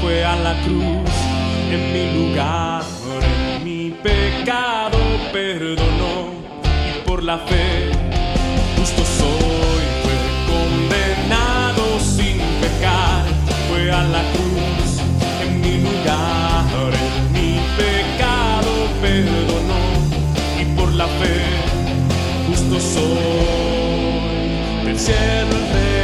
fue a la cruz en mi lugar, mi pecado perdonó y por la fe justo soy. Fue condenado sin pecar, fue a la cruz en mi lugar, mi pecado perdonó y por la fe justo soy del cielo el redentor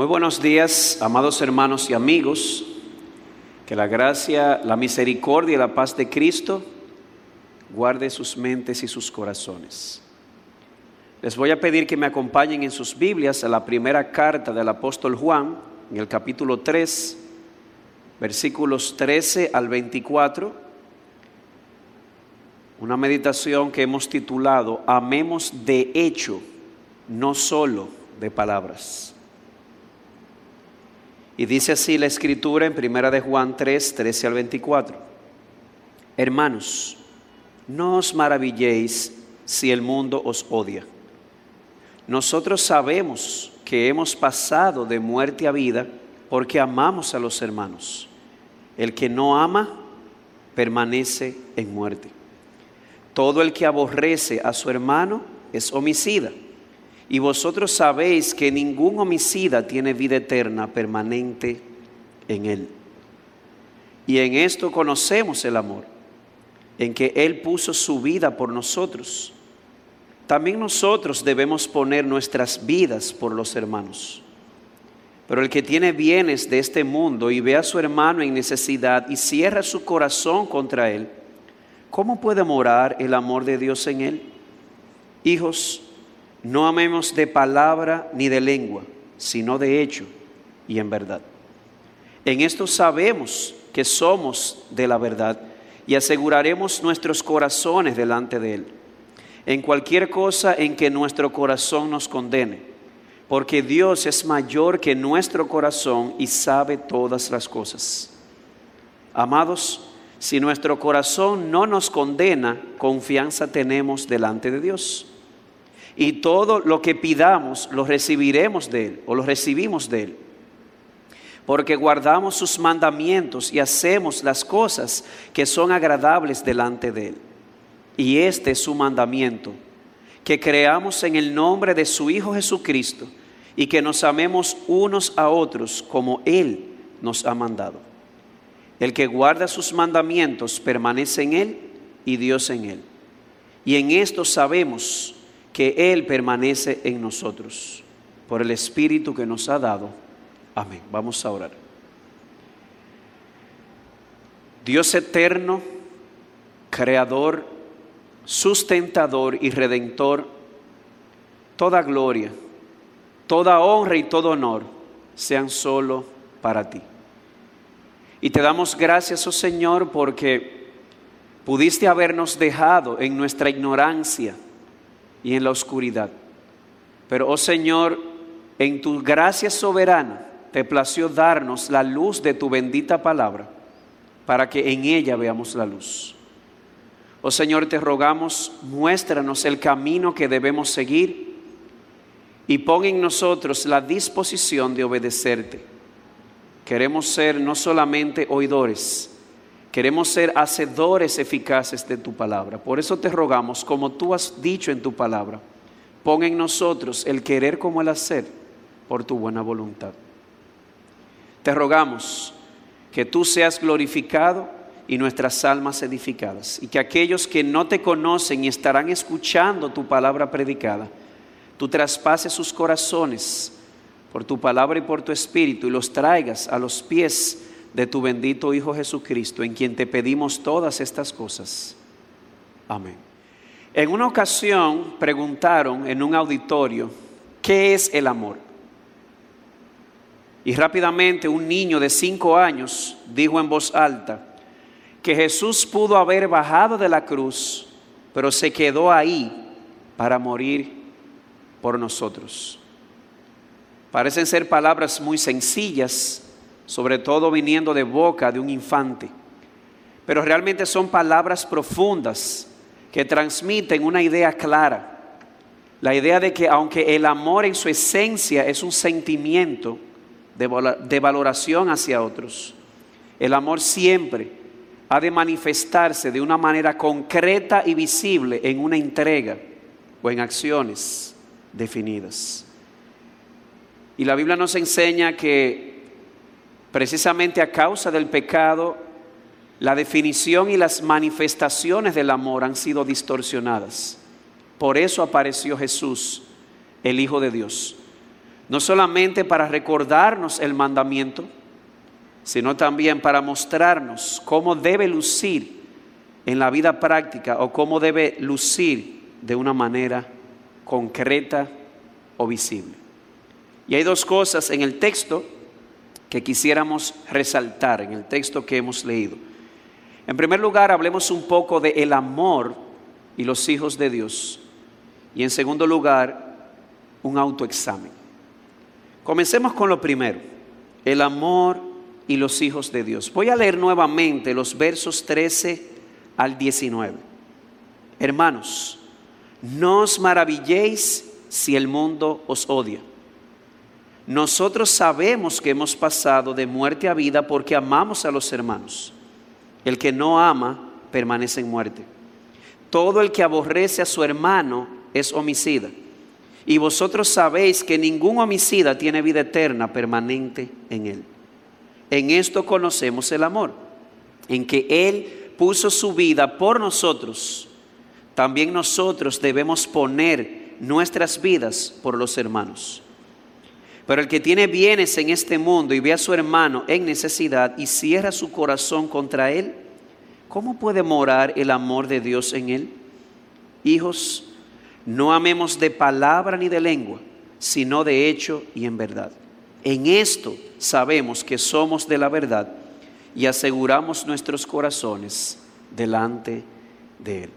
Muy buenos días, amados hermanos y amigos. Que la gracia, la misericordia y la paz de Cristo guarde sus mentes y sus corazones. Les voy a pedir que me acompañen en sus Biblias a la primera carta del apóstol Juan, en el capítulo 3, versículos 13 al 24. Una meditación que hemos titulado Amemos de hecho, no solo de palabras. Y dice así la escritura en primera de Juan 3, 13 al 24. Hermanos, no os maravilléis si el mundo os odia. Nosotros sabemos que hemos pasado de muerte a vida porque amamos a los hermanos. El que no ama permanece en muerte. Todo el que aborrece a su hermano es homicida. Y vosotros sabéis que ningún homicida tiene vida eterna permanente en él. Y en esto conocemos el amor, en que Él puso su vida por nosotros. También nosotros debemos poner nuestras vidas por los hermanos. Pero el que tiene bienes de este mundo y ve a su hermano en necesidad y cierra su corazón contra él, ¿cómo puede morar el amor de Dios en él? Hijos, no amemos de palabra ni de lengua, sino de hecho y en verdad. En esto sabemos que somos de la verdad y aseguraremos nuestros corazones delante de Él. En cualquier cosa en que nuestro corazón nos condene, porque Dios es mayor que nuestro corazón y sabe todas las cosas. Amados, si nuestro corazón no nos condena, confianza tenemos delante de Dios y todo lo que pidamos lo recibiremos de Él o lo recibimos de Él. Porque guardamos sus mandamientos y hacemos las cosas que son agradables delante de Él. Y este es su mandamiento, que creamos en el nombre de su Hijo Jesucristo y que nos amemos unos a otros como Él nos ha mandado. El que guarda sus mandamientos permanece en Él y Dios en Él. Y en esto sabemos que Él permanece en nosotros por el Espíritu que nos ha dado. Amén. Vamos a orar. Dios eterno, creador, sustentador y redentor, toda gloria, toda honra y todo honor sean solo para ti. Y te damos gracias, oh Señor, porque pudiste habernos dejado en nuestra ignorancia y en la oscuridad. Pero, oh Señor, en tu gracia soberana te plació darnos la luz de tu bendita palabra para que en ella veamos la luz. Oh Señor, te rogamos, muéstranos el camino que debemos seguir y pon en nosotros la disposición de obedecerte. Queremos ser no solamente oidores, queremos ser hacedores eficaces de tu palabra. Por eso te rogamos, como tú has dicho en tu palabra, pon en nosotros el querer como el hacer por tu buena voluntad. Te rogamos que tú seas glorificado y nuestras almas edificadas. Y que aquellos que no te conocen y estarán escuchando tu palabra predicada, tú traspases sus corazones por tu palabra y por tu espíritu y los traigas a los pies de tu bendito Hijo Jesucristo, en quien te pedimos todas estas cosas. Amén. En una ocasión preguntaron en un auditorio, ¿qué es el amor? Y rápidamente un niño de cinco años dijo en voz alta, que Jesús pudo haber bajado de la cruz, pero se quedó ahí para morir por nosotros. Parecen ser palabras muy sencillas, sobre todo viniendo de boca de un infante, pero realmente son palabras profundas que transmiten una idea clara. La idea de que aunque el amor en su esencia es un sentimiento de, valoración hacia otros, el amor siempre ha de manifestarse de una manera concreta y visible en una entrega o en acciones definidas. Y la Biblia nos enseña que precisamente a causa del pecado, la definición y las manifestaciones del amor han sido distorsionadas. Por eso apareció Jesús, el Hijo de Dios. No solamente para recordarnos el mandamiento, sino también para mostrarnos cómo debe lucir en la vida práctica o cómo debe lucir de una manera concreta o visible. Y hay dos cosas en el texto que quisiéramos resaltar, en el texto que hemos leído. En primer lugar, hablemos un poco de el amor y los hijos de Dios. Y en segundo lugar, un autoexamen. Comencemos con lo primero, el amor y los hijos de Dios. Voy a leer nuevamente los versos 13 al 19. Hermanos, no os maravilléis si el mundo os odia. Nosotros sabemos que hemos pasado de muerte a vida porque amamos a los hermanos. El que no ama permanece en muerte. Todo el que aborrece a su hermano es homicida. Y vosotros sabéis que ningún homicida tiene vida eterna permanente en él. En esto conocemos el amor, en que Él puso su vida por nosotros. También nosotros debemos poner nuestras vidas por los hermanos. Pero el que tiene bienes en este mundo y ve a su hermano en necesidad y cierra su corazón contra él, ¿cómo puede morar el amor de Dios en él? Hijos, no amemos de palabra ni de lengua, sino de hecho y en verdad. En esto sabemos que somos de la verdad y aseguramos nuestros corazones delante de Él.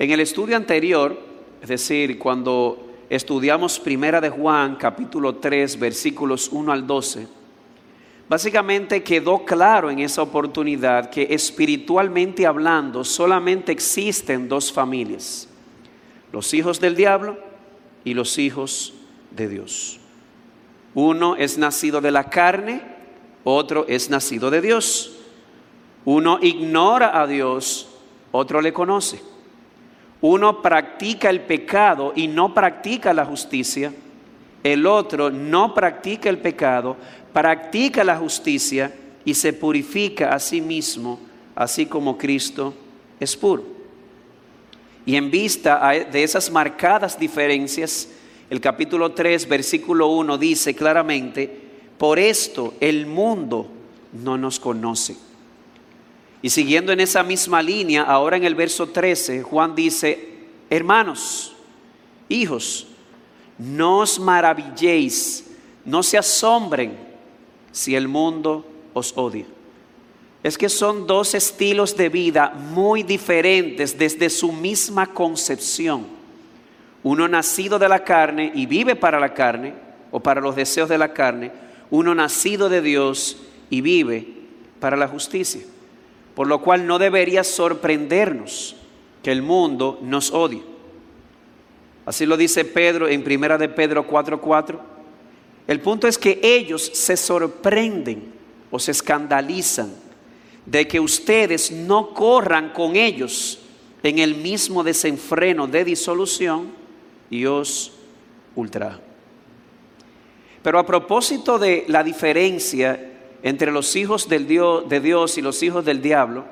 En el estudio anterior, es decir, cuando estudiamos Primera de Juan, capítulo 3, versículos 1 al 12, básicamente quedó claro en esa oportunidad que espiritualmente hablando solamente existen dos familias, los hijos del diablo y los hijos de Dios. Uno es nacido de la carne, otro es nacido de Dios. Uno ignora a Dios, otro le conoce. Uno practica el pecado y no practica la justicia. El otro no practica el pecado, practica la justicia y se purifica a sí mismo, así como Cristo es puro. Y en vista de esas marcadas diferencias, el capítulo 3, versículo 1 dice claramente, por esto el mundo no nos conoce. Y siguiendo en esa misma línea, ahora en el verso 13, Juan dice, hermanos, hijos, no os maravilléis, no se asombren si el mundo os odia. Es que son dos estilos de vida muy diferentes desde su misma concepción uno nacido de la carne y vive para la carne o para los deseos de la carne, uno nacido de Dios y vive para la justicia. Por lo cual no debería sorprendernos que el mundo nos odie. Así lo dice Pedro en primera de Pedro 4:4. El punto es que ellos se sorprenden o se escandalizan de que ustedes no corran con ellos en el mismo desenfreno de disolución y os ultrajan. Pero a propósito de la diferencia entre los hijos del Dios, de Dios y los hijos del diablo,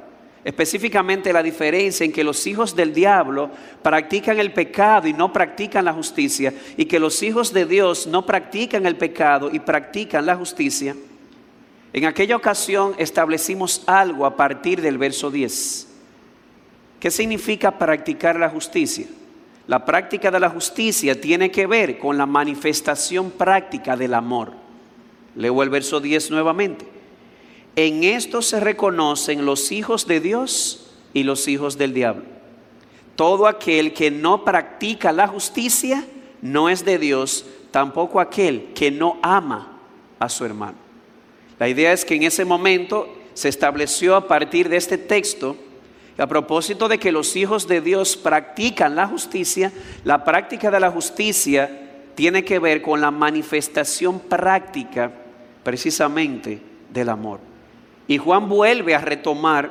específicamente la diferencia en que los hijos del diablo practican el pecado y no practican la justicia, y que los hijos de Dios no practican el pecado y practican la justicia, en aquella ocasión establecimos algo a partir del verso 10. ¿Qué significa practicar la justicia? La práctica de la justicia tiene que ver con la manifestación práctica del amor. Leo el verso 10 nuevamente. En esto se reconocen los hijos de Dios y los hijos del diablo. Todo aquel que no practica la justicia no es de Dios, tampoco aquel que no ama a su hermano. La idea es que en ese momento se estableció a partir de este texto a propósito de que los hijos de Dios practican la justicia, la práctica de la justicia tiene que ver con la manifestación práctica precisamente del amor. Y Juan vuelve a retomar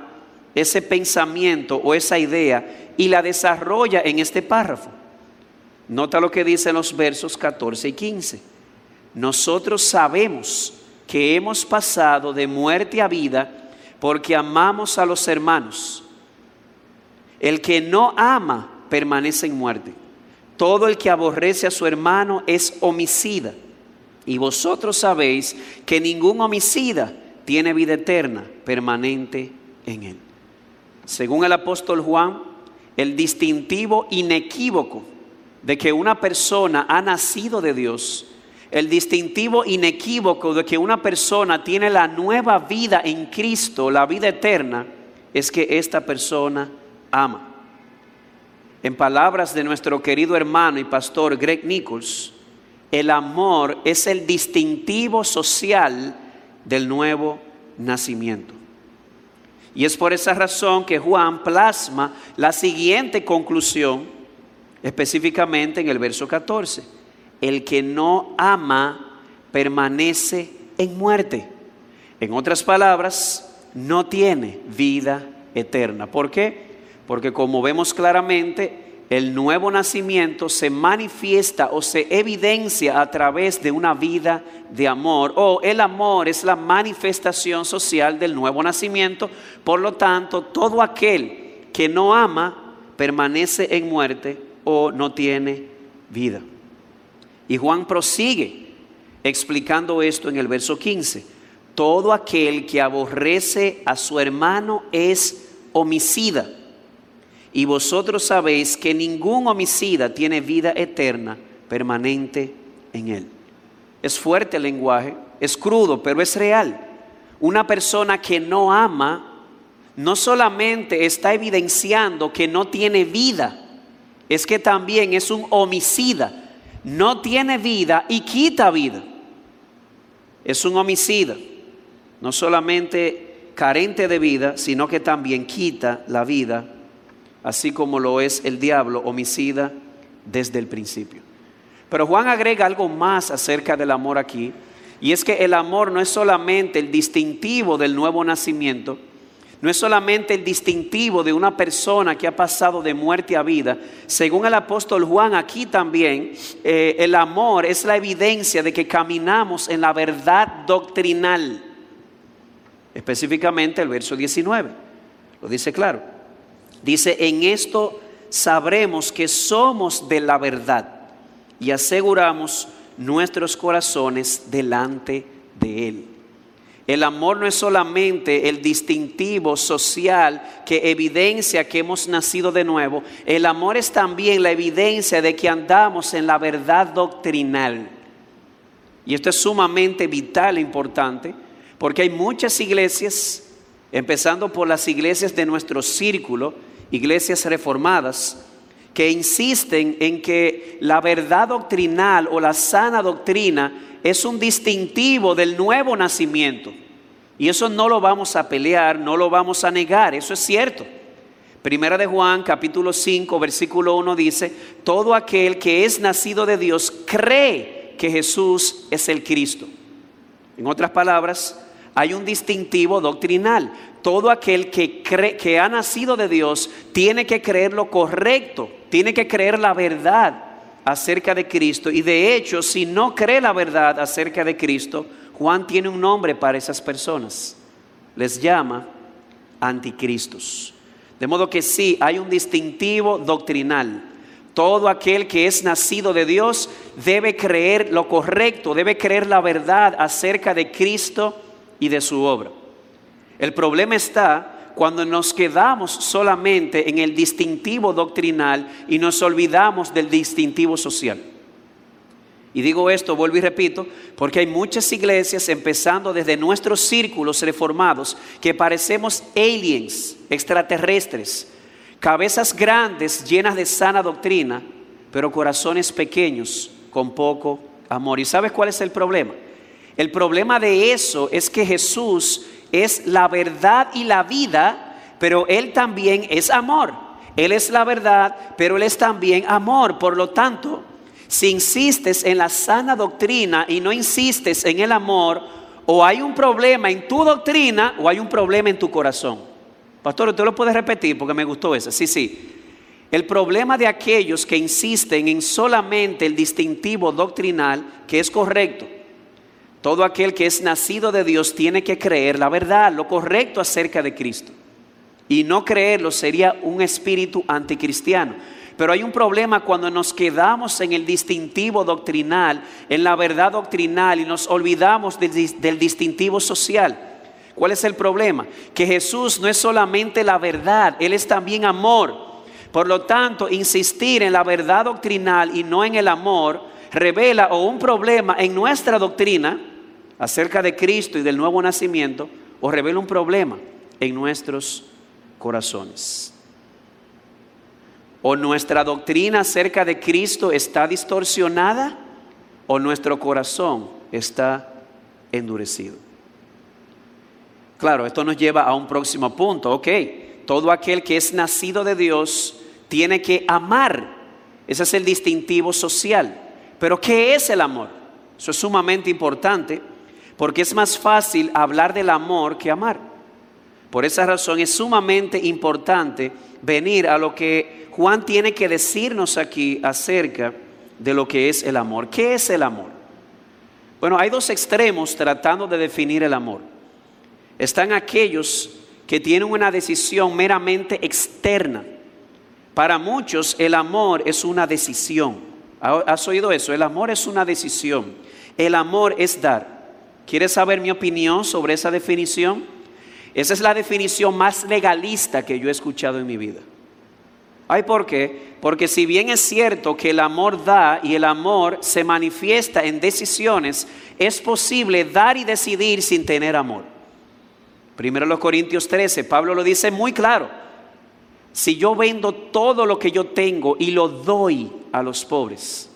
ese pensamiento o esa idea y la desarrolla en este párrafo. Nota lo que dice en los versos 14 y 15. Nosotros sabemos que hemos pasado de muerte a vida porque amamos a los hermanos. El que no ama permanece en muerte. Todo el que aborrece a su hermano es homicida. Y vosotros sabéis que ningún homicida tiene vida eterna permanente en él. Según el apóstol Juan, el distintivo inequívoco de que una persona ha nacido de Dios, el distintivo inequívoco de que una persona tiene la nueva vida en Cristo, la vida eterna, es que esta persona ama. En palabras de nuestro querido hermano y pastor Greg Nichols, el amor es el distintivo social del nuevo nacimiento. Y es por esa razón que Juan plasma la siguiente conclusión, específicamente en el verso 14. El que no ama permanece en muerte. En otras palabras, no tiene vida eterna. ¿Por qué? Porque como vemos claramente, el nuevo nacimiento se manifiesta o se evidencia a través de una vida de amor. O el amor es la manifestación social del nuevo nacimiento. Por lo tanto, todo aquel que no ama permanece en muerte o no tiene vida. Y Juan prosigue explicando esto en el verso 15. Todo aquel que aborrece a su hermano es homicida y vosotros sabéis que ningún homicida tiene vida eterna permanente en él. Es fuerte el lenguaje, es crudo, pero es real. Una persona que no ama no solamente está evidenciando que no tiene vida, es que también es un homicida. No tiene vida y quita vida. Es un homicida. No solamente carente de vida, sino que también quita la vida así como lo es el diablo homicida desde el principio. Pero Juan agrega algo más acerca del amor aquí, y es que el amor no es solamente el distintivo del nuevo nacimiento, no es solamente el distintivo de una persona que ha pasado de muerte a vida. Según el apóstol Juan, aquí también eh, el amor es la evidencia de que caminamos en la verdad doctrinal. Específicamente el verso 19. Lo dice claro. Dice, en esto sabremos que somos de la verdad y aseguramos nuestros corazones delante de Él. El amor no es solamente el distintivo social que evidencia que hemos nacido de nuevo, el amor es también la evidencia de que andamos en la verdad doctrinal. Y esto es sumamente vital e importante, porque hay muchas iglesias, empezando por las iglesias de nuestro círculo, iglesias reformadas que insisten en que la verdad doctrinal o la sana doctrina es un distintivo del nuevo nacimiento. Y eso no lo vamos a pelear, no lo vamos a negar, eso es cierto. Primera de Juan, capítulo 5, versículo 1 dice, todo aquel que es nacido de Dios cree que Jesús es el Cristo. En otras palabras, hay un distintivo doctrinal. Todo aquel que, cree, que ha nacido de Dios tiene que creer lo correcto, tiene que creer la verdad acerca de Cristo. Y de hecho, si no cree la verdad acerca de Cristo, Juan tiene un nombre para esas personas. Les llama anticristos. De modo que sí, hay un distintivo doctrinal. Todo aquel que es nacido de Dios debe creer lo correcto, debe creer la verdad acerca de Cristo y de su obra. El problema está cuando nos quedamos solamente en el distintivo doctrinal y nos olvidamos del distintivo social. Y digo esto, vuelvo y repito, porque hay muchas iglesias, empezando desde nuestros círculos reformados, que parecemos aliens, extraterrestres, cabezas grandes llenas de sana doctrina, pero corazones pequeños con poco amor. ¿Y sabes cuál es el problema? El problema de eso es que Jesús es la verdad y la vida, pero Él también es amor. Él es la verdad, pero Él es también amor. Por lo tanto, si insistes en la sana doctrina y no insistes en el amor, o hay un problema en tu doctrina o hay un problema en tu corazón. Pastor, usted lo puede repetir porque me gustó eso. Sí, sí. El problema de aquellos que insisten en solamente el distintivo doctrinal, que es correcto, todo aquel que es nacido de Dios tiene que creer la verdad, lo correcto acerca de Cristo. Y no creerlo sería un espíritu anticristiano. Pero hay un problema cuando nos quedamos en el distintivo doctrinal, en la verdad doctrinal y nos olvidamos del, distintivo social. ¿Cuál es el problema? Que Jesús no es solamente la verdad, Él es también amor. Por lo tanto, insistir en la verdad doctrinal y no en el amor revela un problema en nuestra doctrina acerca de Cristo y del nuevo nacimiento o revela un problema en nuestros corazones. O nuestra doctrina acerca de Cristo está distorsionada o nuestro corazón está endurecido. Claro, esto nos lleva a un próximo punto. Ok, todo aquel que es nacido de Dios tiene que amar. Ese es el distintivo social. Pero ¿qué es el amor? Eso es sumamente importante porque es más fácil hablar del amor que amar. Por esa razón es sumamente importante venir a lo que Juan tiene que decirnos aquí acerca de lo que es el amor. ¿Qué es el amor? Bueno, hay dos extremos tratando de definir el amor. Están aquellos que tienen una decisión meramente externa. Para muchos el amor es una decisión. ¿Has oído eso? El amor es una decisión. El amor es dar. ¿Quieres saber mi opinión sobre esa definición? Esa es la definición más legalista que yo he escuchado en mi vida. ¿Ay por qué? Porque si bien es cierto que el amor da y el amor se manifiesta en decisiones, es posible dar y decidir sin tener amor. Primero los Corintios 13, Pablo lo dice muy claro. Si yo vendo todo lo que yo tengo y lo doy a los pobres,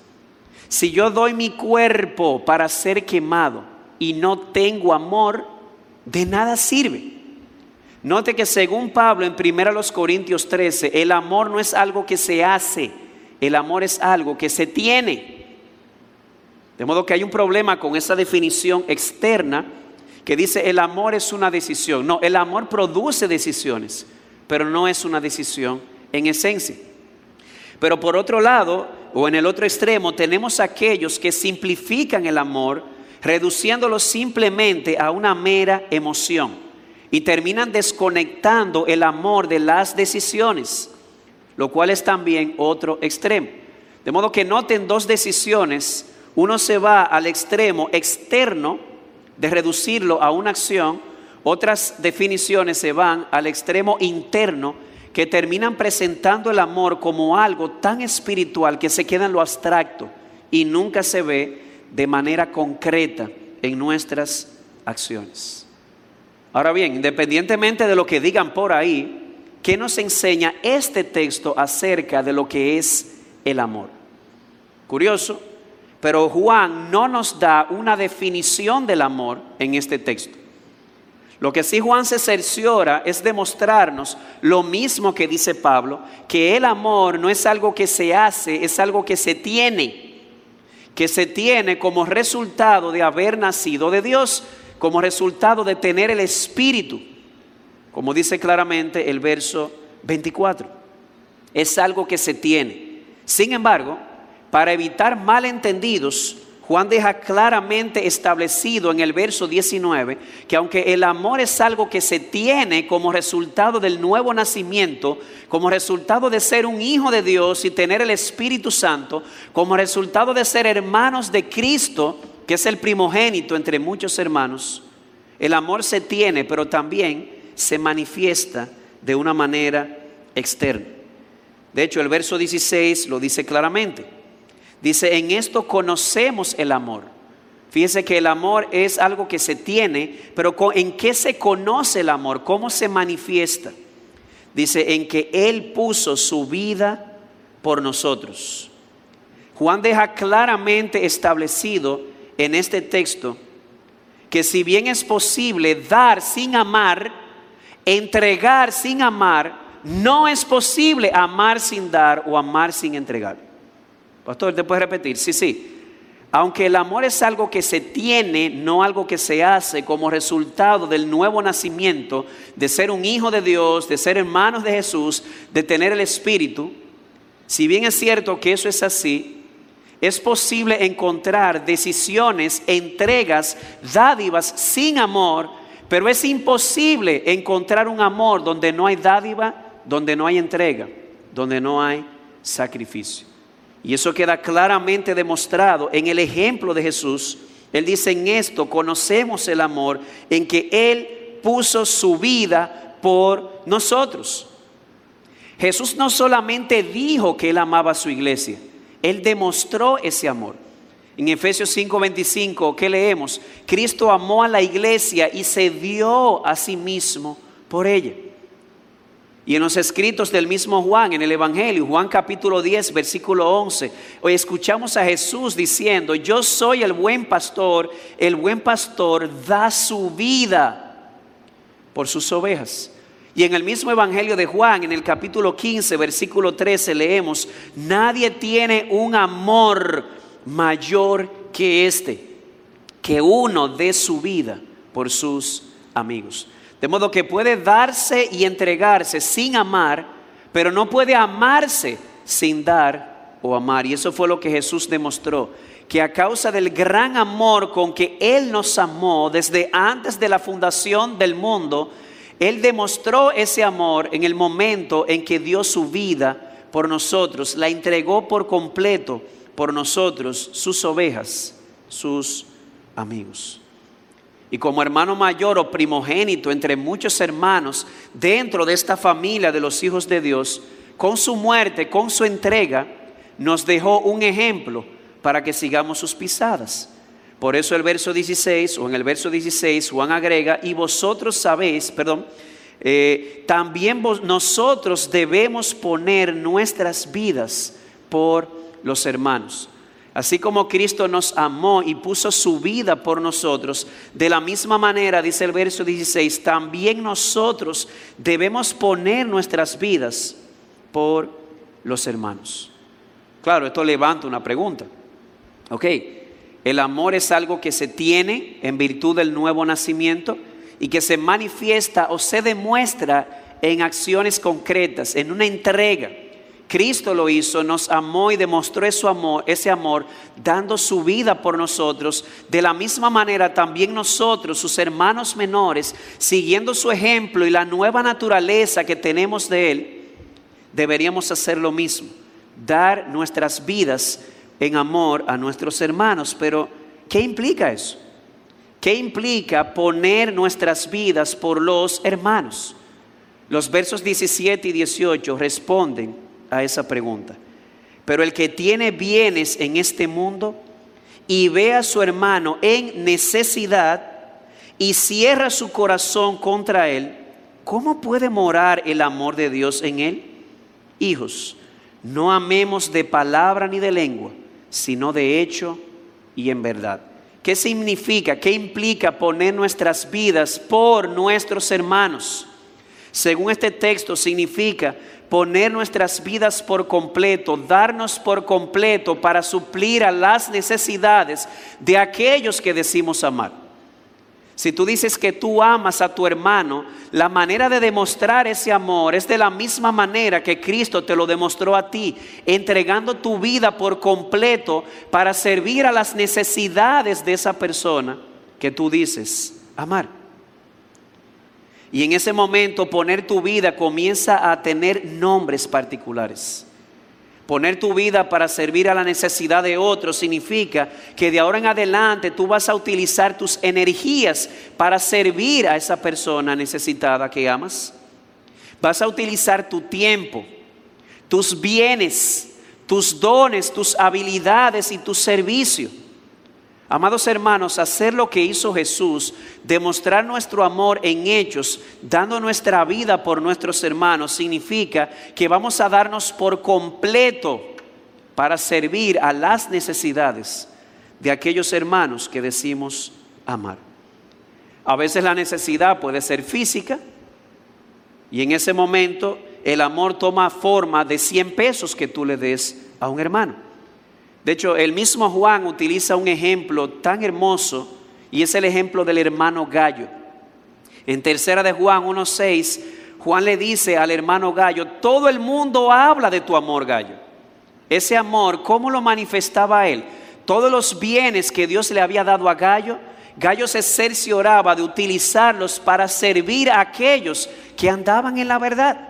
si yo doy mi cuerpo para ser quemado, y no tengo amor, de nada sirve. Note que según Pablo en 1 Corintios 13, el amor no es algo que se hace, el amor es algo que se tiene. De modo que hay un problema con esa definición externa que dice el amor es una decisión. No, el amor produce decisiones, pero no es una decisión en esencia. Pero por otro lado, o en el otro extremo, tenemos aquellos que simplifican el amor reduciéndolo simplemente a una mera emoción y terminan desconectando el amor de las decisiones, lo cual es también otro extremo. De modo que noten dos decisiones, uno se va al extremo externo de reducirlo a una acción, otras definiciones se van al extremo interno que terminan presentando el amor como algo tan espiritual que se queda en lo abstracto y nunca se ve de manera concreta en nuestras acciones. Ahora bien, independientemente de lo que digan por ahí, ¿qué nos enseña este texto acerca de lo que es el amor? Curioso, pero Juan no nos da una definición del amor en este texto. Lo que sí Juan se cerciora es demostrarnos lo mismo que dice Pablo, que el amor no es algo que se hace, es algo que se tiene, que se tiene como resultado de haber nacido de Dios, como resultado de tener el Espíritu, como dice claramente el verso 24. Es algo que se tiene. Sin embargo, para evitar malentendidos, Juan deja claramente establecido en el verso 19 que aunque el amor es algo que se tiene como resultado del nuevo nacimiento, como resultado de ser un hijo de Dios y tener el Espíritu Santo, como resultado de ser hermanos de Cristo, que es el primogénito entre muchos hermanos, el amor se tiene, pero también se manifiesta de una manera externa. De hecho, el verso 16 lo dice claramente. Dice, en esto conocemos el amor. Fíjese que el amor es algo que se tiene, pero ¿en qué se conoce el amor? ¿Cómo se manifiesta? Dice, en que Él puso su vida por nosotros. Juan deja claramente establecido en este texto que si bien es posible dar sin amar, entregar sin amar, no es posible amar sin dar o amar sin entregar. Pastor, ¿te puede repetir? Sí, sí. Aunque el amor es algo que se tiene, no algo que se hace como resultado del nuevo nacimiento, de ser un hijo de Dios, de ser hermanos de Jesús, de tener el Espíritu, si bien es cierto que eso es así, es posible encontrar decisiones, entregas, dádivas sin amor, pero es imposible encontrar un amor donde no hay dádiva, donde no hay entrega, donde no hay sacrificio. Y eso queda claramente demostrado en el ejemplo de Jesús. Él dice en esto, conocemos el amor en que Él puso su vida por nosotros. Jesús no solamente dijo que Él amaba a su iglesia, Él demostró ese amor. En Efesios 5:25, ¿qué leemos? Cristo amó a la iglesia y se dio a sí mismo por ella. Y en los escritos del mismo Juan, en el Evangelio, Juan capítulo 10, versículo 11, hoy escuchamos a Jesús diciendo, yo soy el buen pastor, el buen pastor da su vida por sus ovejas. Y en el mismo Evangelio de Juan, en el capítulo 15, versículo 13, leemos, nadie tiene un amor mayor que este, que uno dé su vida por sus amigos. De modo que puede darse y entregarse sin amar, pero no puede amarse sin dar o amar. Y eso fue lo que Jesús demostró, que a causa del gran amor con que Él nos amó desde antes de la fundación del mundo, Él demostró ese amor en el momento en que dio su vida por nosotros, la entregó por completo por nosotros, sus ovejas, sus amigos y como hermano mayor o primogénito entre muchos hermanos dentro de esta familia de los hijos de Dios, con su muerte, con su entrega, nos dejó un ejemplo para que sigamos sus pisadas. Por eso el verso 16, o en el verso 16, Juan agrega, y vosotros sabéis, perdón, eh, también nosotros debemos poner nuestras vidas por los hermanos. Así como Cristo nos amó y puso su vida por nosotros, de la misma manera, dice el verso 16, también nosotros debemos poner nuestras vidas por los hermanos. Claro, esto levanta una pregunta. Ok, el amor es algo que se tiene en virtud del nuevo nacimiento y que se manifiesta o se demuestra en acciones concretas, en una entrega Cristo lo hizo, nos amó y demostró amor, ese amor dando su vida por nosotros. De la misma manera también nosotros, sus hermanos menores, siguiendo su ejemplo y la nueva naturaleza que tenemos de Él, deberíamos hacer lo mismo, dar nuestras vidas en amor a nuestros hermanos. Pero, ¿qué implica eso? ¿Qué implica poner nuestras vidas por los hermanos? Los versos 17 y 18 responden a esa pregunta. Pero el que tiene bienes en este mundo y ve a su hermano en necesidad y cierra su corazón contra él, ¿cómo puede morar el amor de Dios en él? Hijos, no amemos de palabra ni de lengua, sino de hecho y en verdad. ¿Qué significa? ¿Qué implica poner nuestras vidas por nuestros hermanos? Según este texto significa poner nuestras vidas por completo, darnos por completo para suplir a las necesidades de aquellos que decimos amar. Si tú dices que tú amas a tu hermano, la manera de demostrar ese amor es de la misma manera que Cristo te lo demostró a ti, entregando tu vida por completo para servir a las necesidades de esa persona que tú dices amar. Y en ese momento poner tu vida comienza a tener nombres particulares. Poner tu vida para servir a la necesidad de otros significa que de ahora en adelante tú vas a utilizar tus energías para servir a esa persona necesitada que amas. Vas a utilizar tu tiempo, tus bienes, tus dones, tus habilidades y tu servicio Amados hermanos, hacer lo que hizo Jesús, demostrar nuestro amor en hechos, dando nuestra vida por nuestros hermanos, significa que vamos a darnos por completo para servir a las necesidades de aquellos hermanos que decimos amar. A veces la necesidad puede ser física y en ese momento el amor toma forma de 100 pesos que tú le des a un hermano. De hecho, el mismo Juan utiliza un ejemplo tan hermoso y es el ejemplo del hermano Gallo. En tercera de Juan 1.6, Juan le dice al hermano Gallo, todo el mundo habla de tu amor, Gallo. Ese amor, ¿cómo lo manifestaba él? Todos los bienes que Dios le había dado a Gallo, Gallo se cercioraba de utilizarlos para servir a aquellos que andaban en la verdad.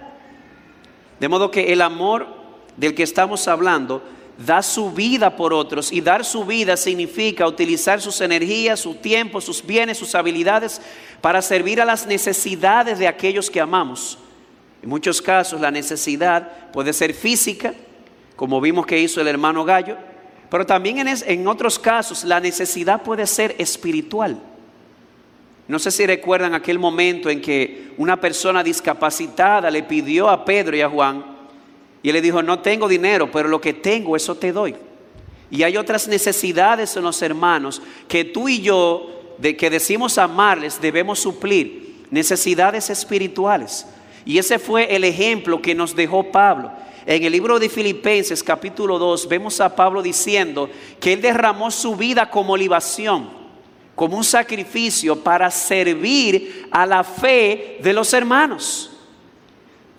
De modo que el amor del que estamos hablando da su vida por otros y dar su vida significa utilizar sus energías, su tiempo, sus bienes, sus habilidades para servir a las necesidades de aquellos que amamos. En muchos casos la necesidad puede ser física, como vimos que hizo el hermano Gallo, pero también en, en otros casos la necesidad puede ser espiritual. No sé si recuerdan aquel momento en que una persona discapacitada le pidió a Pedro y a Juan y él le dijo, no tengo dinero, pero lo que tengo, eso te doy. Y hay otras necesidades en los hermanos que tú y yo, de que decimos amarles, debemos suplir. Necesidades espirituales. Y ese fue el ejemplo que nos dejó Pablo. En el libro de Filipenses capítulo 2 vemos a Pablo diciendo que él derramó su vida como libación, como un sacrificio para servir a la fe de los hermanos.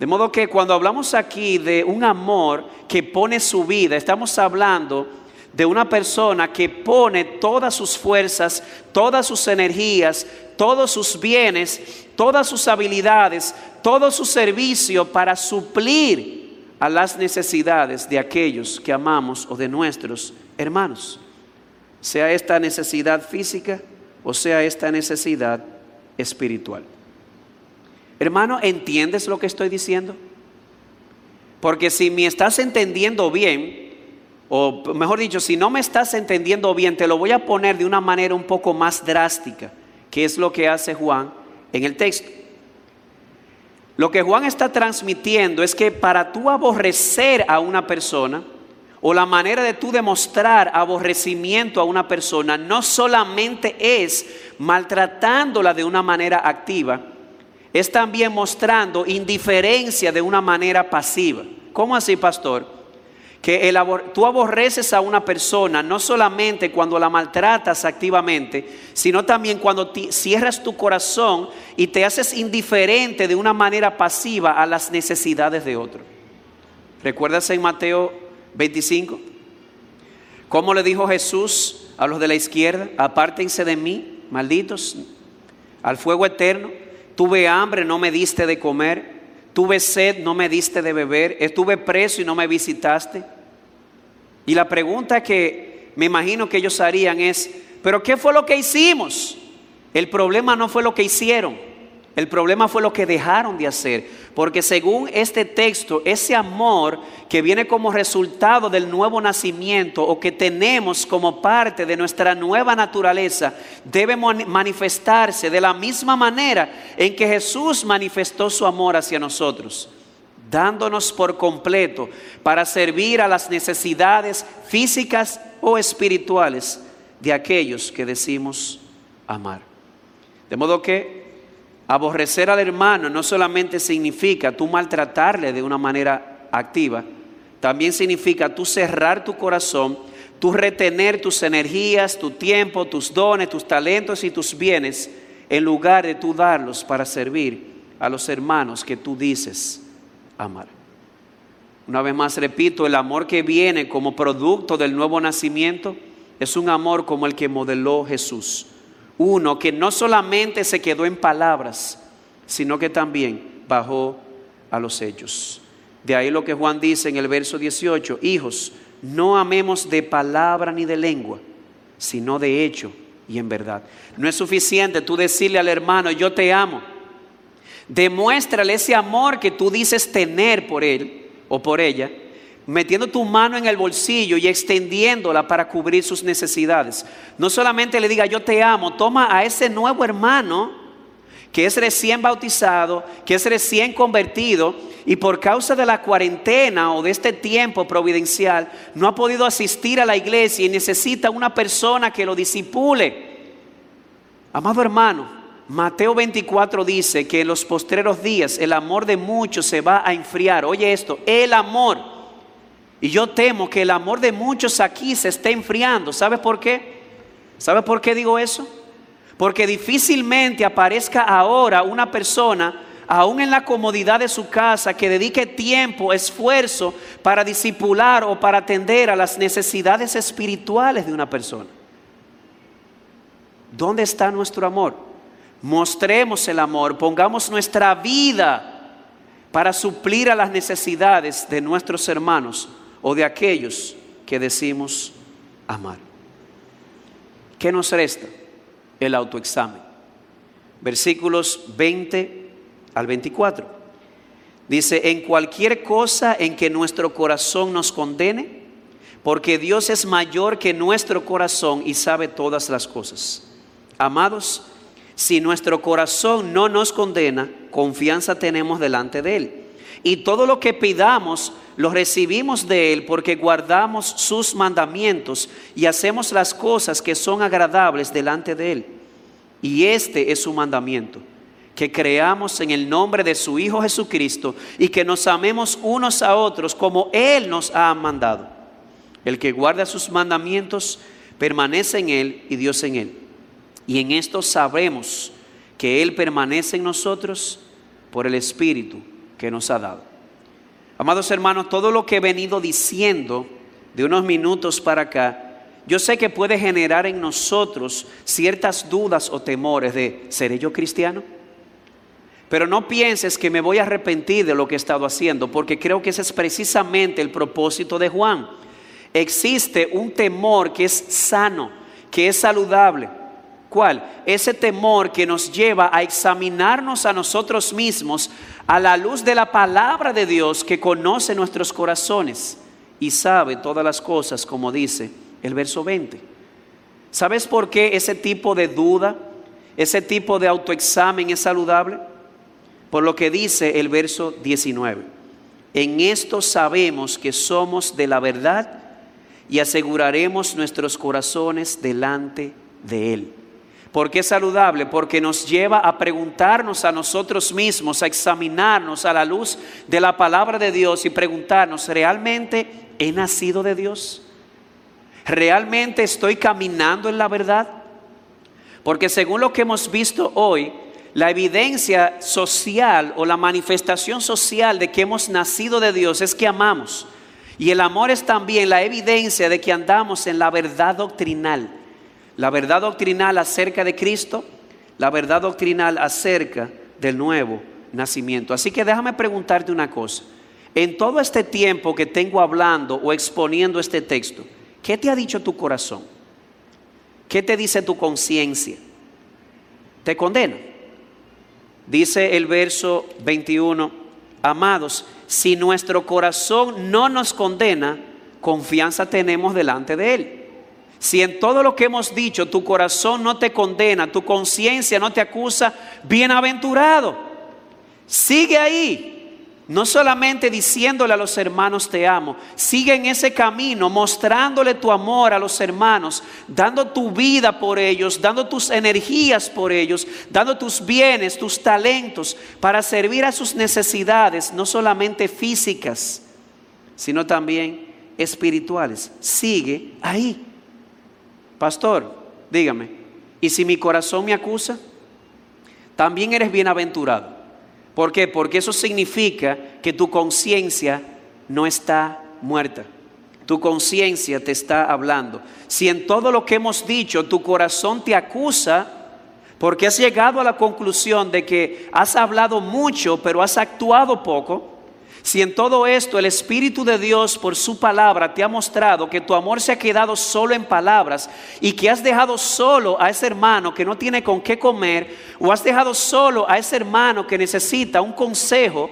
De modo que cuando hablamos aquí de un amor que pone su vida, estamos hablando de una persona que pone todas sus fuerzas, todas sus energías, todos sus bienes, todas sus habilidades, todo su servicio para suplir a las necesidades de aquellos que amamos o de nuestros hermanos. Sea esta necesidad física o sea esta necesidad espiritual. Hermano, ¿entiendes lo que estoy diciendo? Porque si me estás entendiendo bien, o mejor dicho, si no me estás entendiendo bien, te lo voy a poner de una manera un poco más drástica, que es lo que hace Juan en el texto. Lo que Juan está transmitiendo es que para tú aborrecer a una persona, o la manera de tú demostrar aborrecimiento a una persona, no solamente es maltratándola de una activa, activa, es también mostrando indiferencia de una manera pasiva. ¿Cómo así, pastor? Que tú aborreces a una persona no solamente cuando la maltratas activamente, sino también cuando cierras tu corazón y te haces indiferente de una manera pasiva a las necesidades de otro. ¿Recuerdas en Mateo 25? ¿Cómo le dijo Jesús a los de la izquierda? Apártense de mí, malditos, al fuego eterno Tuve hambre, no me diste de comer. Tuve sed, no me diste de beber. Estuve preso y no me visitaste. Y la pregunta que me imagino que ellos harían es, ¿pero qué fue lo que hicimos? El problema no fue lo que hicieron. El problema fue lo que dejaron de hacer. Porque según este texto, ese amor que viene como resultado del nuevo nacimiento o que tenemos como parte de nuestra nueva naturaleza, debe manifestarse de la misma manera en que Jesús manifestó su amor hacia nosotros, dándonos por completo para servir a las necesidades físicas o espirituales de aquellos que decimos amar. De modo que aborrecer al hermano no solamente significa tú maltratarle de una manera activa, también significa tú cerrar tu corazón, tú retener tus energías, tu tiempo, tus dones, tus talentos y tus bienes, en lugar de tú darlos para servir a los hermanos que tú dices amar. Una vez más repito, el amor que viene como producto del nuevo nacimiento es un amor como el que modeló Jesús. Uno que no solamente se quedó en palabras, sino que también bajó a los hechos. De ahí lo que Juan dice en el verso 18, hijos, no amemos de palabra ni de lengua, sino de hecho y en verdad. No es suficiente tú decirle al hermano, yo te amo. Demuéstrale ese amor que tú dices tener por él o por ella, metiendo tu mano en el bolsillo y extendiéndola para cubrir sus necesidades. No solamente le diga yo te amo, toma a ese nuevo hermano que es recién bautizado, que es recién convertido y por causa de la cuarentena o de este tiempo providencial no ha podido asistir a la iglesia y necesita una persona que lo disipule. Amado hermano, Mateo 24 dice que en los postreros días el amor de muchos se va a enfriar. Oye esto, el amor. Y yo temo que el amor de muchos aquí se esté enfriando. ¿Sabe por qué? ¿Sabe por qué digo eso? Porque difícilmente aparezca ahora una persona, aún en la comodidad de su casa, que dedique tiempo, esfuerzo para disipular o para atender a las necesidades espirituales de una persona. ¿Dónde está nuestro amor? Mostremos el amor, pongamos nuestra vida para suplir a las necesidades de nuestros hermanos o de aquellos que decimos amar. ¿Qué nos resta? el autoexamen. Versículos 20 al 24. Dice, en cualquier cosa en que nuestro corazón nos condene, porque Dios es mayor que nuestro corazón y sabe todas las cosas. Amados, si nuestro corazón no nos condena, confianza tenemos delante de Él. Y todo lo que pidamos lo recibimos de Él porque guardamos sus mandamientos y hacemos las cosas que son agradables delante de Él. Y este es su mandamiento, que creamos en el nombre de su Hijo Jesucristo y que nos amemos unos a otros como Él nos ha mandado. El que guarda sus mandamientos permanece en Él y Dios en Él. Y en esto sabremos que Él permanece en nosotros por el Espíritu que nos ha dado. Amados hermanos, todo lo que he venido diciendo de unos minutos para acá, yo sé que puede generar en nosotros ciertas dudas o temores de, ¿seré yo cristiano? Pero no pienses que me voy a arrepentir de lo que he estado haciendo, porque creo que ese es precisamente el propósito de Juan. Existe un temor que es sano, que es saludable ¿Cuál? Ese temor que nos lleva a examinarnos a nosotros mismos a la luz de la palabra de Dios que conoce nuestros corazones y sabe todas las cosas, como dice el verso 20. ¿Sabes por qué ese tipo de duda, ese tipo de autoexamen es saludable? Por lo que dice el verso 19. En esto sabemos que somos de la verdad y aseguraremos nuestros corazones delante de Él. ¿Por qué es saludable? Porque nos lleva a preguntarnos a nosotros mismos, a examinarnos a la luz de la palabra de Dios y preguntarnos, ¿realmente he nacido de Dios? ¿Realmente estoy caminando en la verdad? Porque según lo que hemos visto hoy, la evidencia social o la manifestación social de que hemos nacido de Dios es que amamos. Y el amor es también la evidencia de que andamos en la verdad doctrinal la verdad doctrinal acerca de Cristo, la verdad doctrinal acerca del nuevo nacimiento. Así que déjame preguntarte una cosa. En todo este tiempo que tengo hablando o exponiendo este texto, ¿qué te ha dicho tu corazón? ¿Qué te dice tu conciencia? ¿Te condena? Dice el verso 21, amados, si nuestro corazón no nos condena, confianza tenemos delante de Él. Si en todo lo que hemos dicho tu corazón no te condena, tu conciencia no te acusa, bienaventurado. Sigue ahí. No solamente diciéndole a los hermanos te amo, sigue en ese camino mostrándole tu amor a los hermanos, dando tu vida por ellos, dando tus energías por ellos, dando tus bienes, tus talentos para servir a sus necesidades, no solamente físicas, sino también espirituales. Sigue ahí. Pastor, dígame, ¿y si mi corazón me acusa? También eres bienaventurado ¿Por qué? Porque eso significa que tu conciencia no está muerta. Tu conciencia te está hablando. Si en todo lo que hemos dicho tu corazón te acusa, porque has llegado a la conclusión de que has hablado mucho, pero has actuado poco, si en todo esto el Espíritu de Dios por su palabra te ha mostrado que tu amor se ha quedado solo en palabras y que has dejado solo a ese hermano que no tiene con qué comer o has dejado solo a ese hermano que necesita un consejo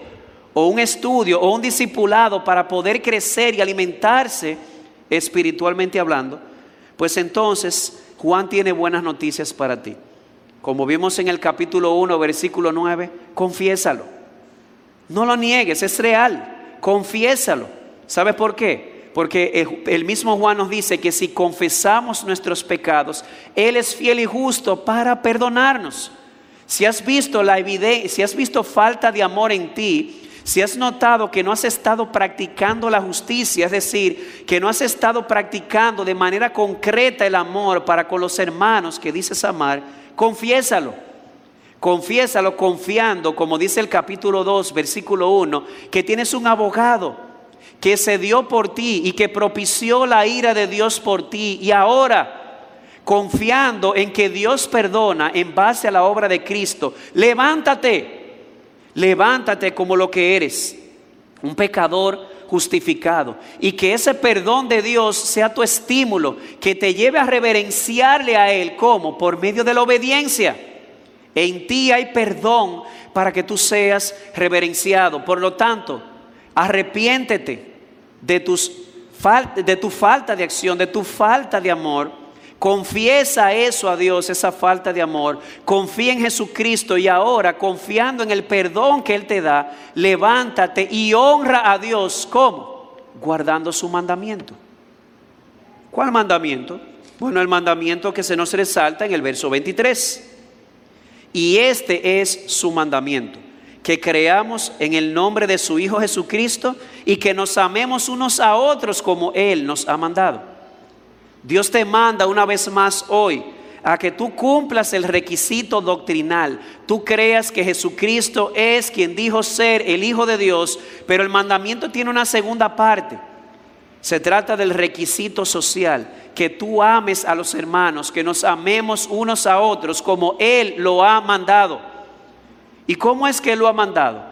o un estudio o un discipulado para poder crecer y alimentarse espiritualmente hablando, pues entonces Juan tiene buenas noticias para ti. Como vimos en el capítulo 1, versículo 9, confiésalo no lo niegues, es real. Confiésalo. ¿Sabes por qué? Porque el mismo Juan nos dice que si confesamos nuestros pecados, Él es fiel y justo para perdonarnos. Si has visto la evidencia, si has visto falta de amor en ti, si has notado que no has estado practicando la justicia, es decir, que no has estado practicando de manera concreta el amor para con los hermanos que dices amar, confiésalo. Confiésalo confiando, como dice el capítulo 2, versículo 1, que tienes un abogado que se dio por ti y que propició la ira de Dios por ti. Y ahora, confiando en que Dios perdona en base a la obra de Cristo, levántate, levántate como lo que eres, un pecador justificado. Y que ese perdón de Dios sea tu estímulo, que te lleve a reverenciarle a Él como por medio de la obediencia. En ti hay perdón para que tú seas reverenciado. Por lo tanto, arrepiéntete de, tus, de tu falta de acción, de tu falta de amor. Confiesa eso a Dios, esa falta de amor. Confía en Jesucristo y ahora, confiando en el perdón que Él te da, levántate y honra a Dios. ¿Cómo? Guardando su mandamiento. ¿Cuál mandamiento? Bueno, el mandamiento que se nos resalta en el verso 23. Y este es su mandamiento, que creamos en el nombre de su Hijo Jesucristo y que nos amemos unos a otros como Él nos ha mandado. Dios te manda una vez más hoy a que tú cumplas el requisito doctrinal. Tú creas que Jesucristo es quien dijo ser el Hijo de Dios, pero el mandamiento tiene una segunda parte. Se trata del requisito social, que tú ames a los hermanos, que nos amemos unos a otros como Él lo ha mandado. ¿Y cómo es que Él lo ha mandado?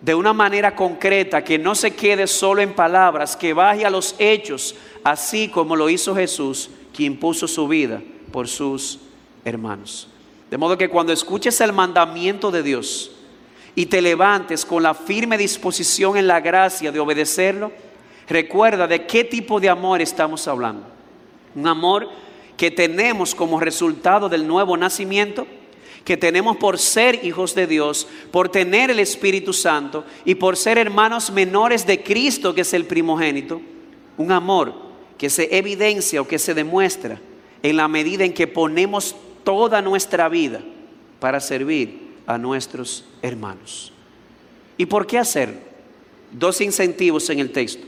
De una manera concreta, que no se quede solo en palabras, que baje a los hechos, así como lo hizo Jesús, quien puso su vida por sus hermanos. De modo que cuando escuches el mandamiento de Dios y te levantes con la firme disposición en la gracia de obedecerlo, recuerda de qué tipo de amor estamos hablando. Un amor que tenemos como resultado del nuevo nacimiento, que tenemos por ser hijos de Dios, por tener el Espíritu Santo y por ser hermanos menores de Cristo, que es el primogénito. Un amor que se evidencia o que se demuestra en la medida en que ponemos toda nuestra vida para servir a nuestros hermanos. ¿Y por qué hacerlo? Dos incentivos en el texto.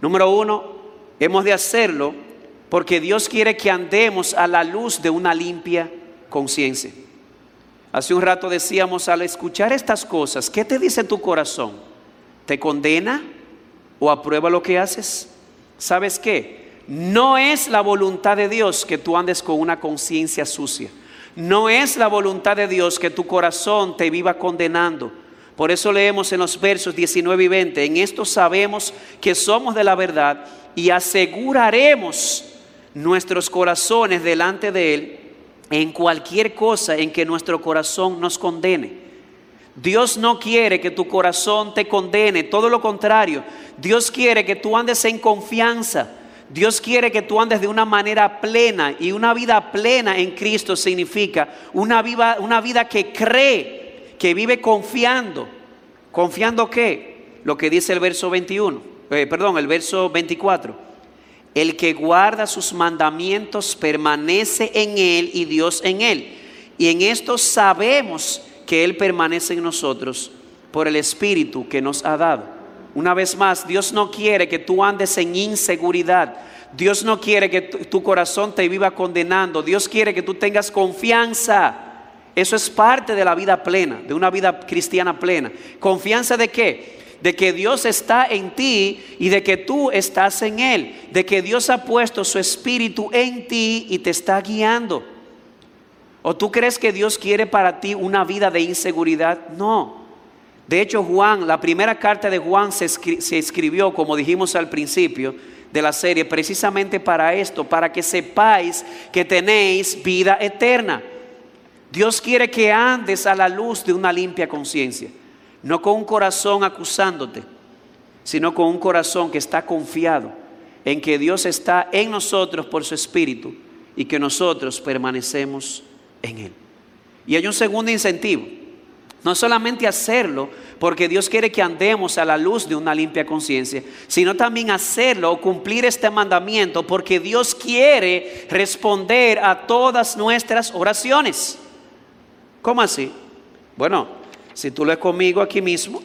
Número uno, hemos de hacerlo porque Dios quiere que andemos a la luz de una limpia conciencia. Hace un rato decíamos, al escuchar estas cosas, ¿qué te dice tu corazón? ¿Te condena o aprueba lo que haces? ¿Sabes qué? No es la voluntad de Dios que tú andes con una conciencia sucia. No es la voluntad de Dios que tu corazón te viva condenando. Por eso leemos en los versos 19 y 20, en esto sabemos que somos de la verdad y aseguraremos nuestros corazones delante de Él en cualquier cosa en que nuestro corazón nos condene. Dios no quiere que tu corazón te condene, todo lo contrario. Dios quiere que tú andes en confianza. Dios quiere que tú andes de una manera plena y una vida plena en Cristo significa una, una vida que cree que vive confiando, ¿Confiando qué? Lo que dice el verso 21, eh, perdón, el verso 24. El que guarda sus mandamientos permanece en él y Dios en él. Y en esto sabemos que Él permanece en nosotros por el Espíritu que nos ha dado. Una vez más, Dios no quiere que tú andes en inseguridad. Dios no quiere que tu corazón te viva condenando. Dios quiere que tú tengas confianza. Eso es parte de la vida plena, de una vida cristiana plena. ¿Confianza de qué? De que Dios está en ti y de que tú estás en Él. De que Dios ha puesto su espíritu en ti y te está guiando. ¿O tú crees que Dios quiere para ti una vida de inseguridad? No. De hecho, Juan, la primera carta de Juan se, escribió, como dijimos al principio de la serie, precisamente para esto, para que sepáis que tenéis vida eterna. Dios quiere que andes a la luz de una limpia conciencia, no con un corazón acusándote, sino con un corazón que está confiado en que Dios está en nosotros por su Espíritu y que nosotros permanecemos en Él. Y hay un segundo incentivo. No solamente hacerlo porque Dios quiere que andemos a la luz de una limpia conciencia, sino también hacerlo o cumplir este mandamiento porque Dios quiere responder a todas nuestras oraciones. ¿Cómo así? Bueno, si tú lees conmigo aquí mismo,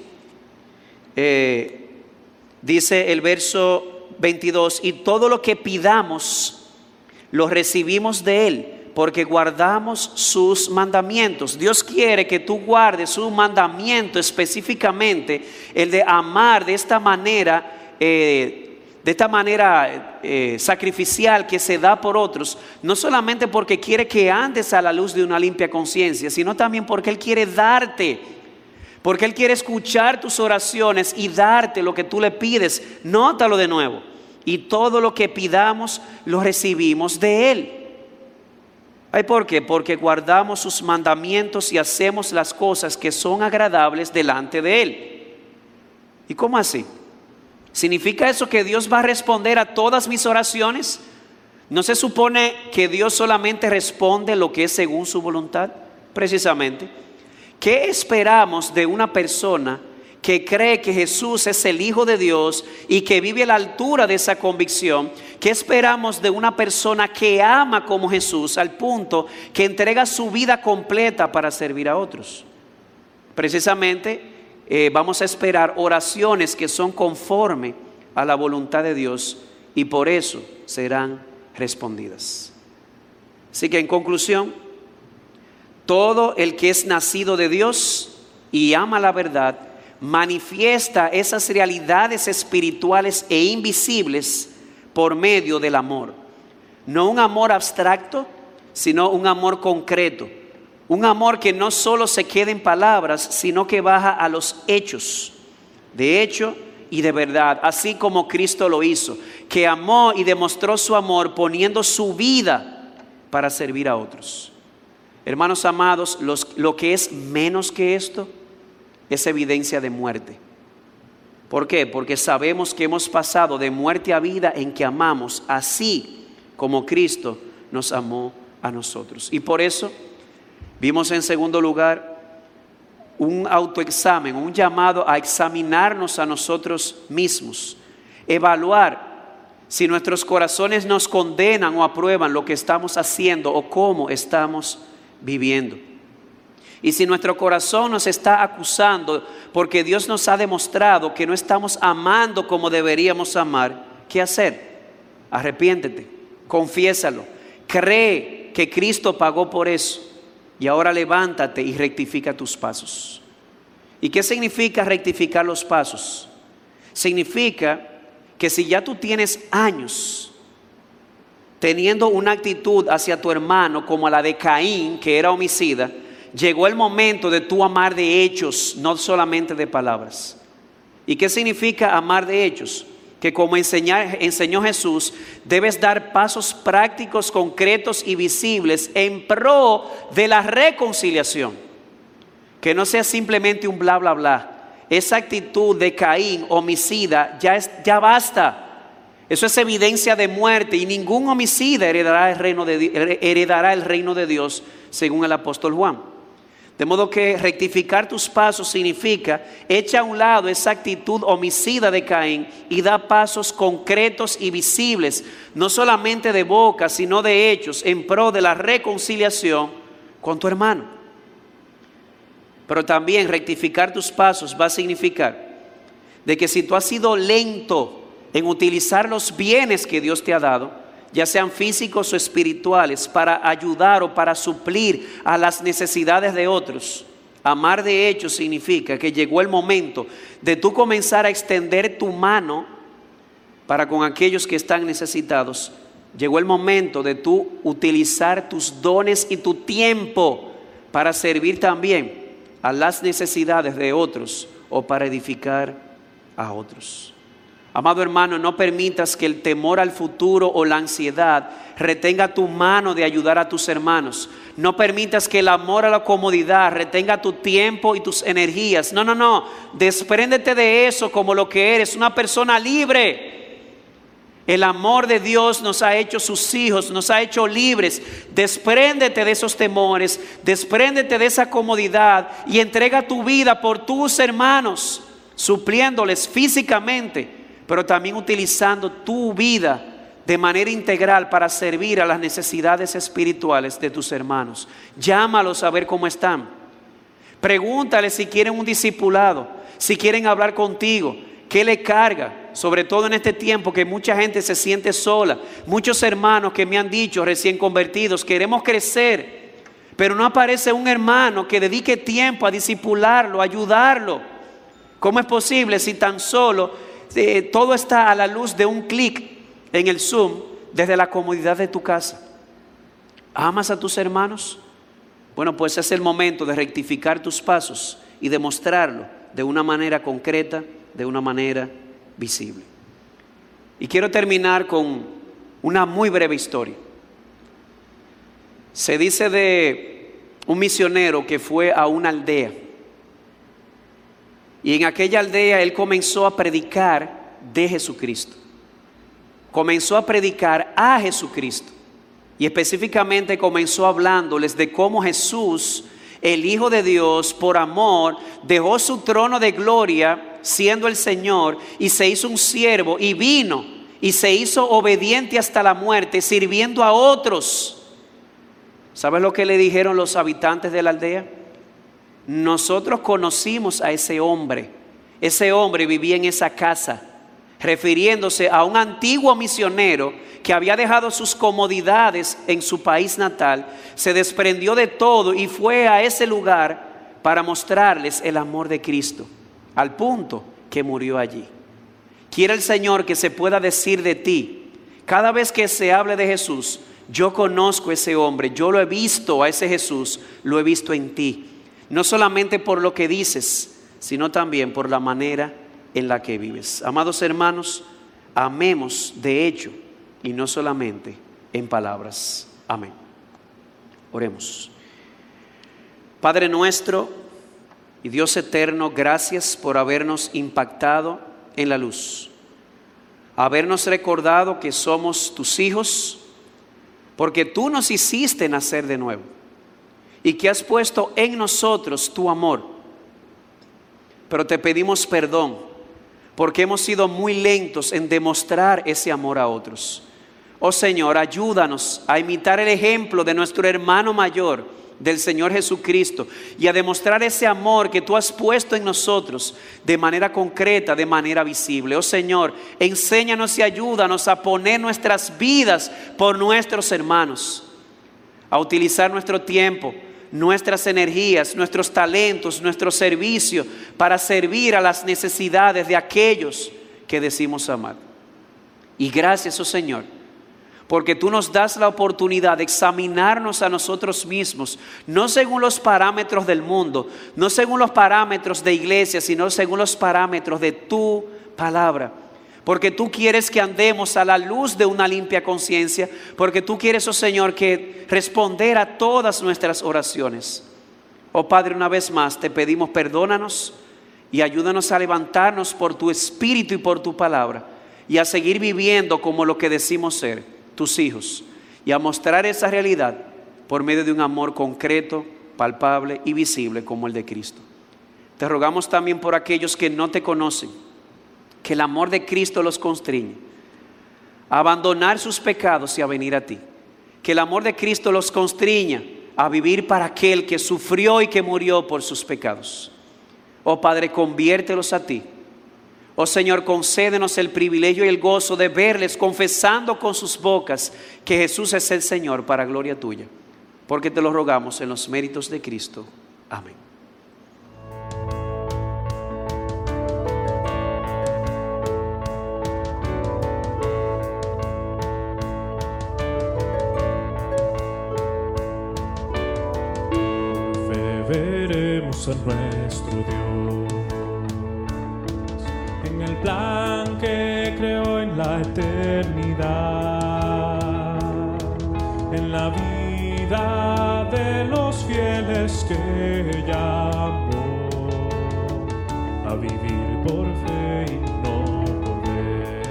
eh, dice el verso 22, y todo lo que pidamos, lo recibimos de Él porque guardamos sus mandamientos. Dios quiere que tú guardes su mandamiento específicamente, el de amar de esta manera, eh, de esta manera eh, sacrificial que se da por otros, no solamente porque quiere que andes a la luz de una limpia conciencia, sino también porque Él quiere darte. Porque Él quiere escuchar tus oraciones y darte lo que tú le pides. Nótalo de nuevo. Y todo lo que pidamos lo recibimos de Él. ¿Por qué? Porque guardamos sus mandamientos y hacemos las cosas que son agradables delante de Él. ¿Y cómo así? ¿Significa eso que Dios va a responder a todas mis oraciones? ¿No se supone que Dios solamente responde lo que es según su voluntad? Precisamente. ¿Qué esperamos de una persona que cree que Jesús es el Hijo de Dios y que vive a la altura de esa convicción, ¿qué esperamos de una persona que ama como Jesús al punto que entrega su vida completa para servir a otros? Precisamente eh, vamos a esperar oraciones que son conforme a la voluntad de Dios y por eso serán respondidas. Así que en conclusión, todo el que es nacido de Dios y ama la verdad, manifiesta esas realidades espirituales e invisibles por medio del amor. No un amor abstracto, sino un amor concreto. Un amor que no solo se queda en palabras, sino que baja a los hechos. De hecho y de verdad, así como Cristo lo hizo, que amó y demostró su amor poniendo su vida para servir a otros. Hermanos amados, lo que es menos que esto, es evidencia de muerte. ¿Por qué? Porque sabemos que hemos pasado de muerte a vida en que amamos así como Cristo nos amó a nosotros. Y por eso vimos en segundo lugar un autoexamen, un llamado a examinarnos a nosotros mismos, evaluar si nuestros corazones nos condenan o aprueban lo que estamos haciendo o cómo estamos viviendo. Y si nuestro corazón nos está acusando porque Dios nos ha demostrado que no estamos amando como deberíamos amar, ¿qué hacer? Arrepiéntete, confiésalo, cree que Cristo pagó por eso y ahora levántate y rectifica tus pasos. ¿Y qué significa rectificar los pasos? Significa que si ya tú tienes años teniendo una actitud hacia tu hermano como la de Caín, que era homicida, llegó el momento de tú amar de hechos, no solamente de palabras. ¿Y qué significa amar de hechos? Que como enseñó Jesús, debes dar pasos prácticos, concretos y visibles en pro de la reconciliación. Que no sea simplemente un bla, bla, bla. Esa actitud de Caín, homicida, ya, es, ya basta. Eso es evidencia de muerte y ningún homicida heredará el reino de, heredará el reino de Dios, según el apóstol Juan. De modo que rectificar tus pasos significa echa a un lado esa actitud homicida de Caín y da pasos concretos y visibles, no solamente de boca, sino de hechos, en pro de la reconciliación con tu hermano. Pero también rectificar tus pasos va a significar de que si tú has sido lento en utilizar los bienes que Dios te ha dado, ya sean físicos o espirituales, para ayudar o para suplir a las necesidades de otros. Amar de hecho significa que llegó el momento de tú comenzar a extender tu mano para con aquellos que están necesitados. Llegó el momento de tú utilizar tus dones y tu tiempo para servir también a las necesidades de otros o para edificar a otros. Amado hermano, no permitas que el temor al futuro o la ansiedad retenga tu mano de ayudar a tus hermanos. No permitas que el amor a la comodidad retenga tu tiempo y tus energías. No, no, no. Despréndete de eso como lo que eres, una persona libre. El amor de Dios nos ha hecho sus hijos, nos ha hecho libres. Despréndete de esos temores, despréndete de esa comodidad y entrega tu vida por tus hermanos, supliéndoles físicamente pero también utilizando tu vida de manera integral para servir a las necesidades espirituales de tus hermanos. Llámalos a ver cómo están. Pregúntales si quieren un discipulado, si quieren hablar contigo, qué le carga, sobre todo en este tiempo que mucha gente se siente sola. Muchos hermanos que me han dicho recién convertidos, queremos crecer, pero no aparece un hermano que dedique tiempo a discipularlo, a ayudarlo. ¿Cómo es posible si tan solo todo está a la luz de un clic en el Zoom desde la comodidad de tu casa. ¿Amas a tus hermanos? Bueno, pues es el momento de rectificar tus pasos y demostrarlo de una manera concreta, de una manera visible. Y quiero terminar con una muy breve historia. Se dice de un misionero que fue a una aldea y en aquella aldea él comenzó a predicar de Jesucristo. Comenzó a predicar a Jesucristo. Y específicamente comenzó hablándoles de cómo Jesús, el Hijo de Dios, por amor, dejó su trono de gloria siendo el Señor y se hizo un siervo y vino y se hizo obediente hasta la muerte, sirviendo a otros. ¿Sabes lo que le dijeron los habitantes de la aldea? Nosotros conocimos a ese hombre. Ese hombre vivía en esa casa, refiriéndose a un antiguo misionero que había dejado sus comodidades en su país natal, se desprendió de todo y fue a ese lugar para mostrarles el amor de Cristo, al punto que murió allí. Quiere el Señor que se pueda decir de ti, cada vez que se hable de Jesús, yo conozco a ese hombre, yo lo he visto a ese Jesús, lo he visto en ti no solamente por lo que dices, sino también por la manera en la que vives. Amados hermanos, amemos de hecho y no solamente en palabras. Amén. Oremos. Padre nuestro y Dios eterno, gracias por habernos impactado en la luz, habernos recordado que somos tus hijos, porque tú nos hiciste nacer de nuevo y que has puesto en nosotros tu amor. Pero te pedimos perdón porque hemos sido muy lentos en demostrar ese amor a otros. Oh Señor, ayúdanos a imitar el ejemplo de nuestro hermano mayor, del Señor Jesucristo, y a demostrar ese amor que tú has puesto en nosotros de manera concreta, de manera visible. Oh Señor, enséñanos y ayúdanos a poner nuestras vidas por nuestros hermanos, a utilizar nuestro tiempo nuestras energías, nuestros talentos, nuestro servicio para servir a las necesidades de aquellos que decimos amar. Y gracias, oh Señor, porque tú nos das la oportunidad de examinarnos a nosotros mismos, no según los parámetros del mundo, no según los parámetros de iglesia, sino según los parámetros de tu palabra porque tú quieres que andemos a la luz de una limpia conciencia, porque tú quieres, oh Señor, que responder a todas nuestras oraciones. Oh Padre, una vez más te pedimos perdónanos y ayúdanos a levantarnos por tu espíritu y por tu palabra y a seguir viviendo como lo que decimos ser, tus hijos, y a mostrar esa realidad por medio de un amor concreto palpable y visible como el de Cristo. Te rogamos también por aquellos que no te conocen, que el amor de Cristo los constriñe a abandonar sus pecados y a venir a ti. Que el amor de Cristo los constriña a vivir para aquel que sufrió y que murió por sus pecados. Oh Padre, conviértelos a ti. Oh Señor, concédenos el privilegio y el gozo de verles confesando con sus bocas que Jesús es el Señor para gloria tuya. Porque te lo rogamos en los méritos de Cristo. Amén. Nuestro Dios en el plan que creó en la eternidad, en la vida de los fieles que llamó a vivir por fe y no por ver.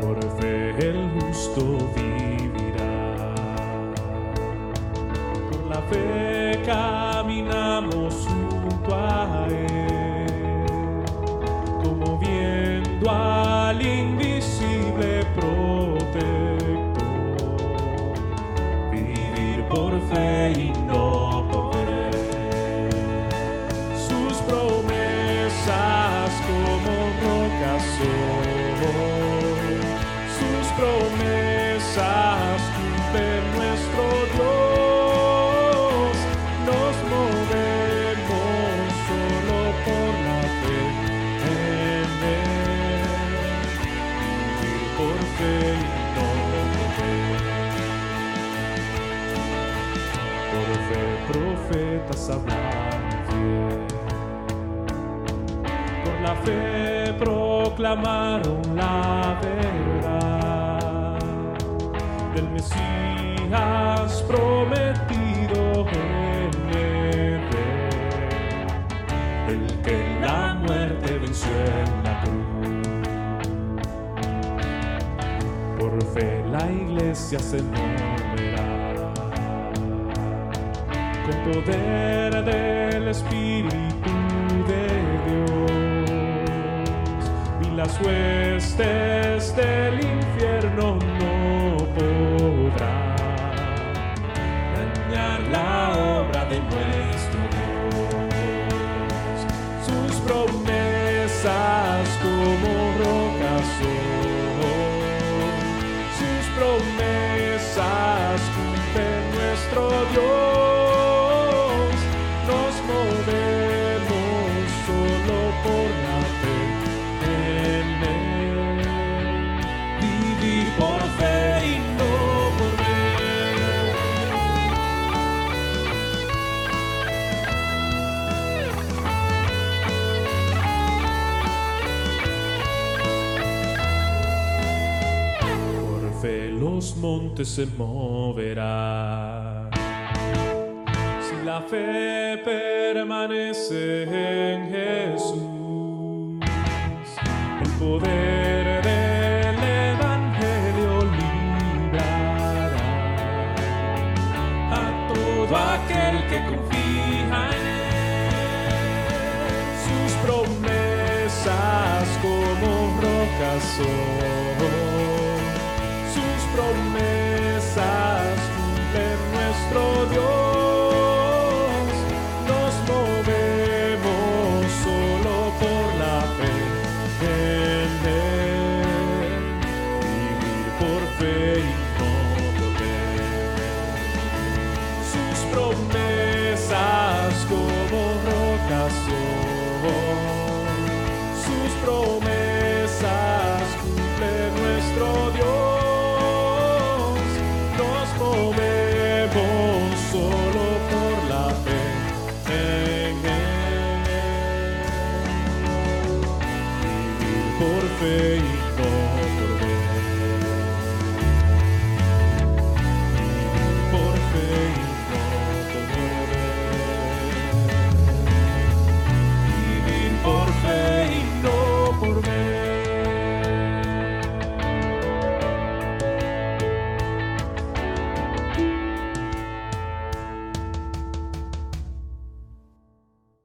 Por fe el justo vivirá. Fe caminamos junto a Él, como viendo al invisible protector. Vivir por fe fe proclamaron la verdad del Mesías prometido en Edén, el que la muerte venció en la cruz. Por fe la iglesia se moverá con poder del Espíritu las huestes del infierno no podrán dañar la obra de nuestro los montes se moverán. Si la fe permanece en Jesús, el poder del Evangelio librará a todo aquel que confía en Él. Sus promesas como rocas son.